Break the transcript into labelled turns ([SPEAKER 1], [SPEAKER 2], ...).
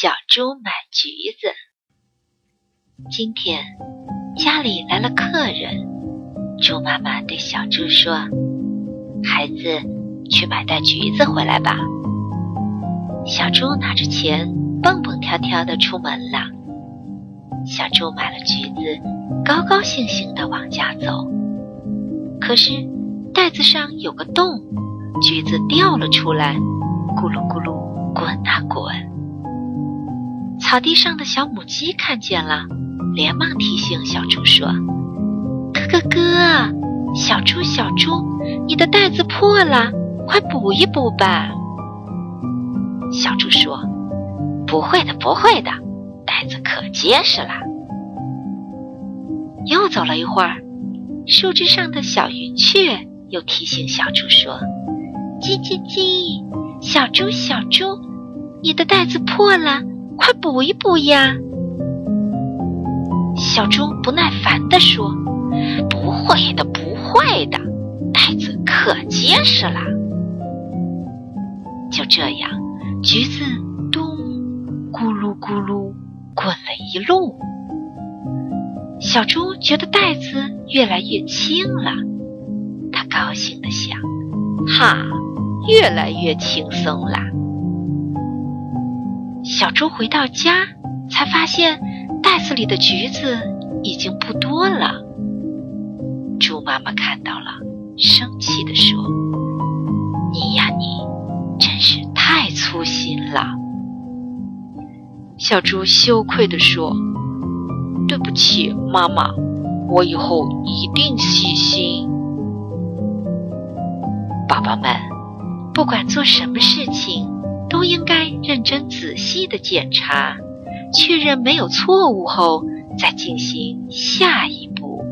[SPEAKER 1] 小猪买橘子。今天家里来了客人，猪妈妈对小猪说：“孩子，去买袋橘子回来吧。”小猪拿着钱，蹦蹦跳跳的出门了。小猪买了橘子，高高兴兴的往家走。可是袋子上有个洞，橘子掉了出来，咕噜咕噜滚啊滚。草地上的小母鸡看见了，连忙提醒小猪说：“咯咯咯，小猪小猪，你的袋子破了，快补一补吧。”小猪说：“不会的，不会的，袋子可结实了。”又走了一会儿，树枝上的小云雀又提醒小猪说：“叽叽叽，小猪小猪，你的袋子破了。”快补一补呀！小猪不耐烦地说：“不会的，不会的，袋子可结实了。”就这样，橘子咚咕噜咕噜滚了一路。小猪觉得袋子越来越轻了，它高兴地想：“哈，越来越轻松啦！”小猪回到家，才发现袋子里的橘子已经不多了。猪妈妈看到了，生气地说：“你呀，你真是太粗心了。”小猪羞愧地说：“对不起，妈妈，我以后一定细心。”宝宝们，不管做什么事情。都应该认真仔细的检查，确认没有错误后，再进行下一步。